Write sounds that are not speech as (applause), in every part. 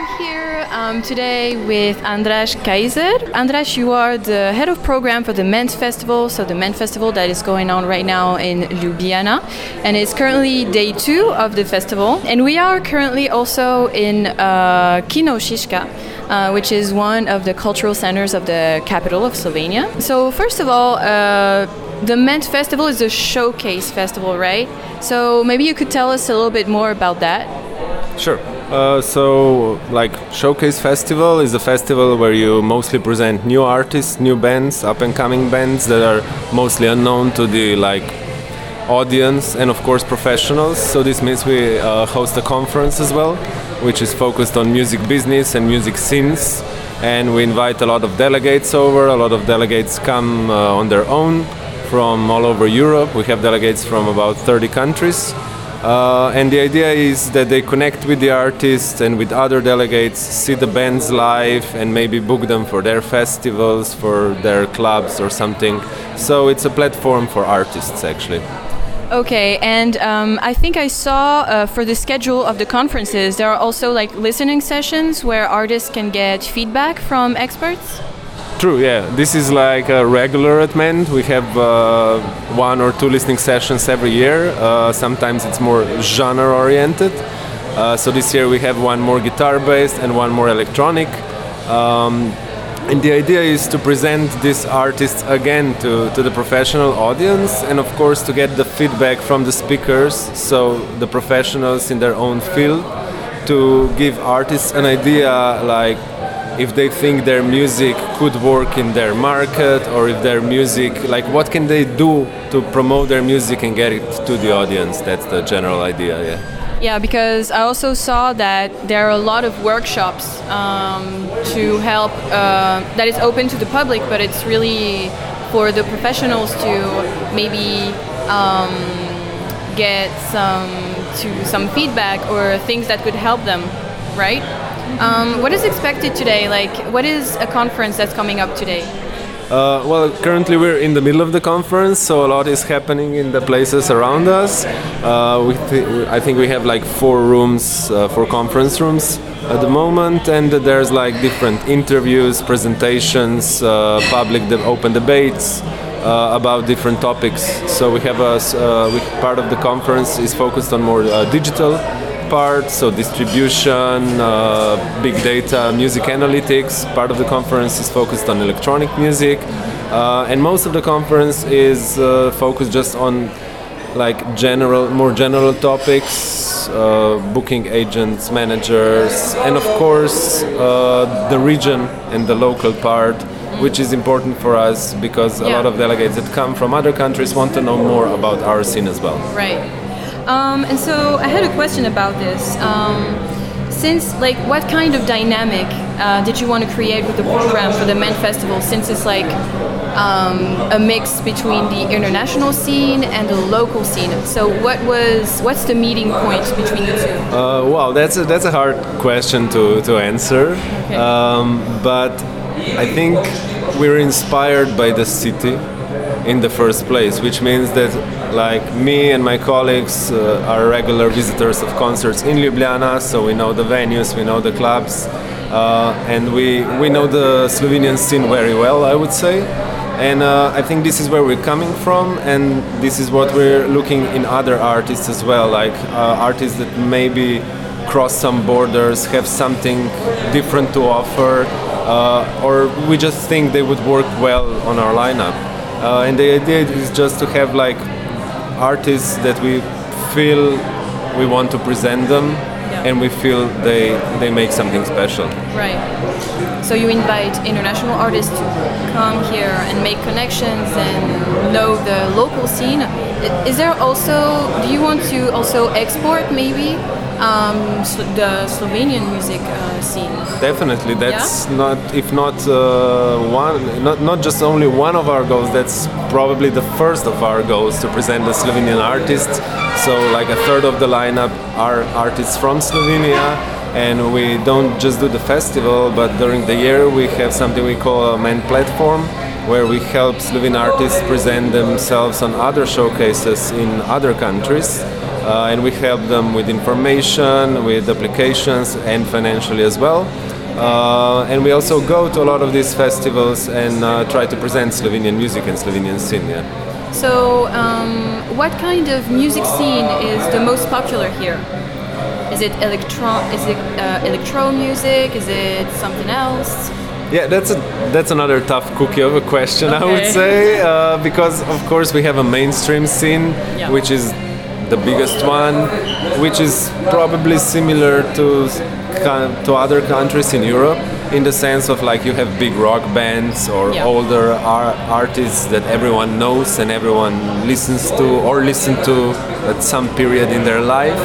I'm here um, today with Andraz Kajzer. Andraz, you are the head of program for the Ment Festival, so the Ment Festival that is going on right now in Ljubljana, and it's currently day two of the festival. And we are currently also in uh, Kino Šiška, uh, which is one of the cultural centers of the capital of Slovenia. So first of all, uh, the Ment Festival is a showcase festival, right? So maybe you could tell us a little bit more about that. Sure. Uh, so, like Showcase Festival is a festival where you mostly present new artists, new bands, up and coming bands that are mostly unknown to the like audience and of course professionals. So this means we uh, host a conference as well, which is focused on music business and music scenes. And we invite a lot of delegates over. A lot of delegates come uh, on their own from all over Europe. We have delegates from about 30 countries. Uh, and the idea is that they connect with the artists and with other delegates, see the bands live, and maybe book them for their festivals, for their clubs, or something. So it's a platform for artists, actually. Okay, and um, I think I saw uh, for the schedule of the conferences, there are also like listening sessions where artists can get feedback from experts. True, yeah. This is like a regular Ment. We have uh, one or two listening sessions every year. Uh, sometimes it's more genre oriented. Uh, so this year we have one more guitar based and one more electronic. Um, and the idea is to present these artists again to, to the professional audience and of course to get the feedback from the speakers, so the professionals in their own field, to give artists an idea like if they think their music could work in their market or if their music like what can they do to promote their music and get it to the audience that's the general idea yeah Yeah, because I also saw that there are a lot of workshops um, to help uh, that is open to the public, but it's really for the professionals to maybe um, get some to some feedback or things that could help them, right? Um, what is expected today? Like, what is a conference that's coming up today? Uh, well, currently we're in the middle of the conference, so a lot is happening in the places around us. Uh, th- I think we have like four rooms, uh, four conference rooms at the moment, and there's like different interviews, presentations, uh, public de- open debates. Uh, about different topics. So we have a uh, we, part of the conference is focused on more digital part, so distribution, uh, big data, music analytics. Part of the conference is focused on electronic music, uh, and most of the conference is uh, focused just on like general, more general topics, uh, booking agents, managers, and of course uh, the region and the local part. Which is important for us because a Yeah. lot of delegates that come from other countries want to know more about our scene as well. Right. Um, and so I had a question about this. Um, since, like, what kind of dynamic uh, did you want to create with the program for the Ment Festival? Since it's like um, a mix between the international scene and the local scene. So, what was what's the meeting point between the two? Uh, wow, that's a, that's a hard question to, to answer. Um, but I think we're inspired by the city in the first place, which means that like me and my colleagues uh, are regular visitors of concerts in Ljubljana, so we know the venues, we know the clubs, uh, and we, we know the Slovenian scene very well, I would say. And uh, I think this is where we're coming from, and this is what we're looking in other artists as well, like uh, artists that maybe cross some borders, have something different to offer, uh, or we just think they would work well on our lineup. Uh, and the idea is just to have like artists that we feel we want to present them, and we feel they they make something special. Right. So you invite international artists to come here and make connections and know the local scene. Is there also? Do you want to also export maybe um, the Slovenian music uh, scene. Definitely, that's not if not uh, one, not not just only one of our goals. That's probably the first of our goals to present the Slovenian artists. So, like a third of the lineup are artists from Slovenia, and we don't just do the festival, but during the year we have something we call a main platform, where we help Slovene artists present themselves on other showcases in other countries. Uh, and we help them with information, with applications, and financially as well. Uh, and we also go to a lot of these festivals and uh, try to present Slovenian music and Slovenian scene. Yeah. So, um, what kind of music scene is the most popular here? Is it electro? Is it uh, electro music? Is it something else? Yeah, that's a, that's another tough cookie of a question, I would say, (laughs) uh, because of course we have a mainstream scene, Yeah. which is the biggest one, which is probably similar to to other countries in Europe, in the sense of like you have big rock bands or Yeah. older ar- artists that everyone knows and everyone listens to or listen to at some period in their life.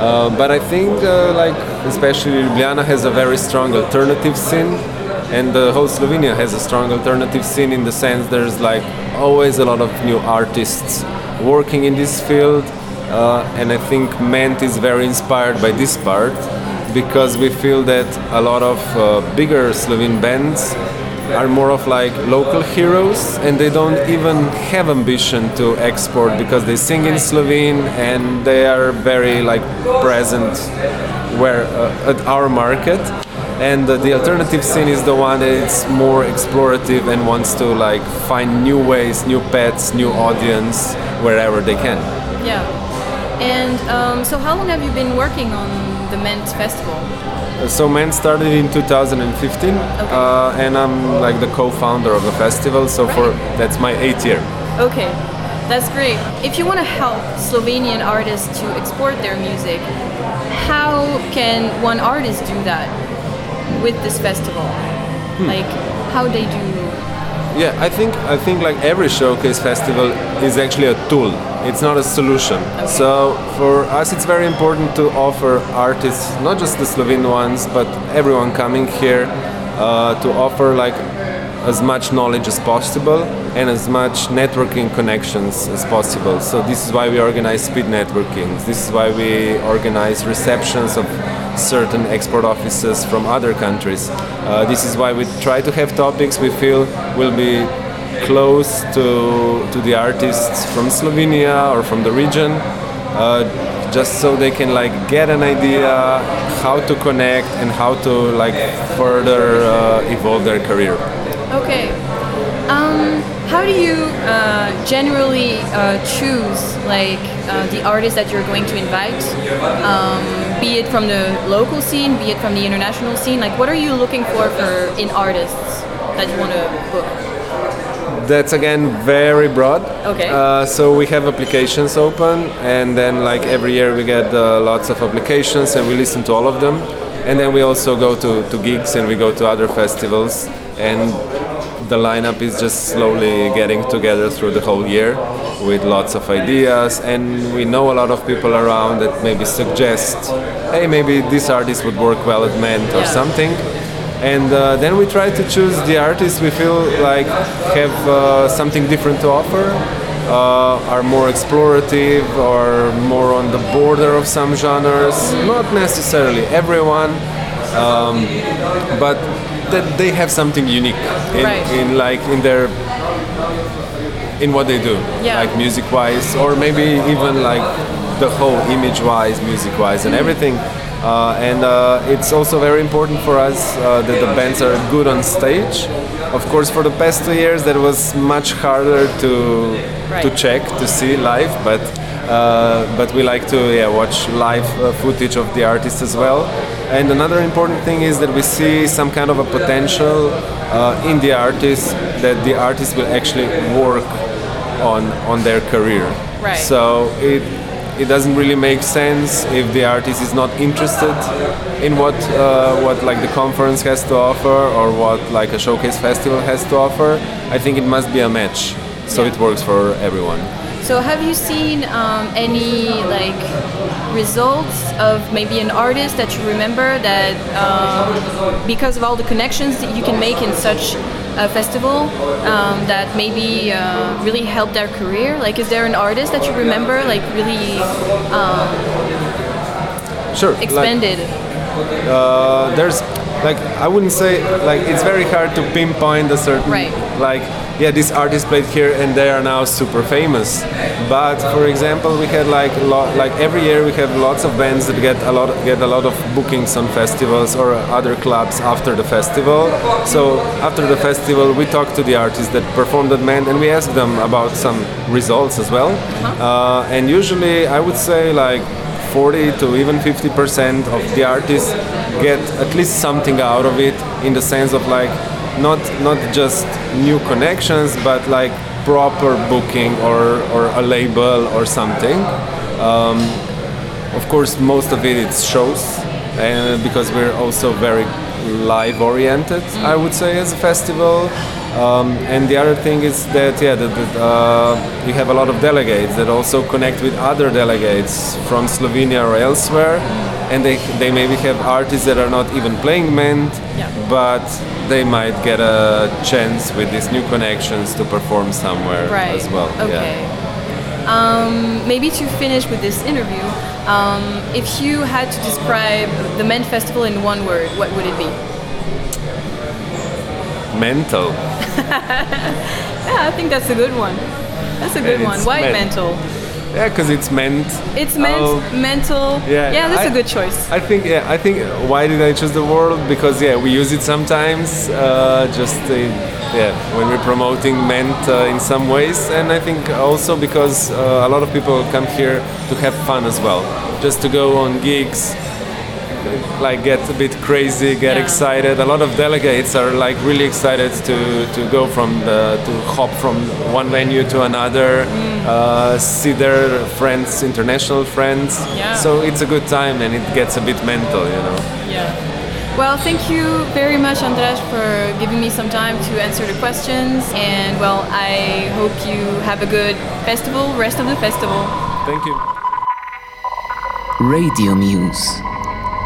Uh, but I think, uh, like especially Ljubljana has a very strong alternative scene, and the whole Slovenia has a strong alternative scene in the sense there's like always a lot of new artists working in this field, uh, and I think Ment is very inspired by this part because we feel that a lot of uh, bigger Slovene bands are more of like local heroes and they don't even have ambition to export because they sing in Slovene and they are very like present where uh, at our market and the alternative scene is the one that is more explorative and wants to like find new ways new paths new audience wherever they can Yeah. And um, so, how long have you been working on the Ment Festival? So Ment started in 2015, uh, and I'm like the co-founder of the festival. So for that's my eighth year. Okay, that's great. If you want to help Slovenian artists to export their music, how can one artist do that with this festival? Like, how they do? Yeah, I think I think like every showcase festival is actually a tool. It's not a solution. So for us, it's very important to offer artists, not just the Slovene ones, but everyone coming here, uh, to offer like as much knowledge as possible and as much networking connections as possible. So this is why we organize speed networking. This is why we organize receptions of certain export offices from other countries. Uh, this is why we try to have topics we feel will be close to, to the artists from Slovenia or from the region, uh, just so they can like get an idea how to connect and how to like further uh, evolve their career. Okay. Um, how do you uh, generally uh, choose like uh, the artists that you're going to invite? Um, be it from the local scene, be it from the international scene. Like, what are you looking for for in artists that you want to book? That's again very broad. Okay. Uh, so we have applications open, and then like every year we get uh, lots of applications, and we listen to all of them. And then we also go to, to gigs and we go to other festivals, and the lineup is just slowly getting together through the whole year with lots of ideas. And we know a lot of people around that maybe suggest, hey, maybe this artist would work well at Ment or Yeah. something and uh, then we try to choose the artists we feel like have uh, something different to offer uh, are more explorative or more on the border of some genres not necessarily everyone um, but that they have something unique in, Right. in like in their in what they do Yeah. like music wise or maybe even like the whole image wise music wise and everything uh, and uh, it's also very important for us uh, that the bands are good on stage of course for the past two years that was much harder to to check to see live but uh, but we like to yeah, watch live uh, footage of the artist as well and another important thing is that we see some kind of a potential uh, in the artist that the artist will actually work on on their career. Right. So it it doesn't really make sense if the artist is not interested in what uh, what like the conference has to offer or what like a showcase festival has to offer. I think it must be a match, so Yeah. it works for everyone. So have you seen um, any like results of maybe an artist that you remember that um, because of all the connections that you can make in such a festival um, that maybe uh, really helped their career? Like, is there an artist that you remember like really um, Sure. like- expanded? uh, there's like I wouldn't say like it's very hard to pinpoint a certain Right. like yeah this artist played here and they are now super famous. But for example we had like a lot like every year we have lots of bands that get a lot get a lot of bookings on festivals or other clubs after the festival. So after the festival we talk to the artists that performed that band and we ask them about some results as well. Uh, and usually I would say like 40 to even 50% of the artists get at least something out of it in the sense of like not not just new connections but like proper booking or, or a label or something. Um, of course most of it it is shows uh, because we're also very live oriented i would say as a festival um, and the other thing is that yeah that, that uh, we have a lot of delegates that also connect with other delegates from slovenia or elsewhere and they, they maybe have artists that are not even playing Ment Yeah. but they might get a chance with these new connections to perform somewhere Right. as well Okay. yeah Um, maybe to finish with this interview, um, if you had to describe the Ment Festival in one word, what would it be? Mental (laughs) Yeah, I think that's a good one. That's a good And one. Why men- mental? yeah because it's meant It's meant Oh. mental. Yeah, yeah, that's a I- good choice. I think yeah, I think why did I choose the word? Because yeah, we use it sometimes, uh, just uh, yeah, when we're promoting Ment uh, in some ways, and I think also because uh, a lot of people come here to have fun as well, just to go on gigs, like get a bit crazy, get Yeah. excited. A lot of delegates are like really excited to, to go from the, to hop from one venue to another, Mm. uh, see their friends, international friends. Yeah. So it's a good time and it gets a bit mental, you know. Yeah. Well, thank you very much, Andraz, for giving me some time to answer the questions. And well, I hope you have a good festival, rest of the festival. Thank you. Radio Muse.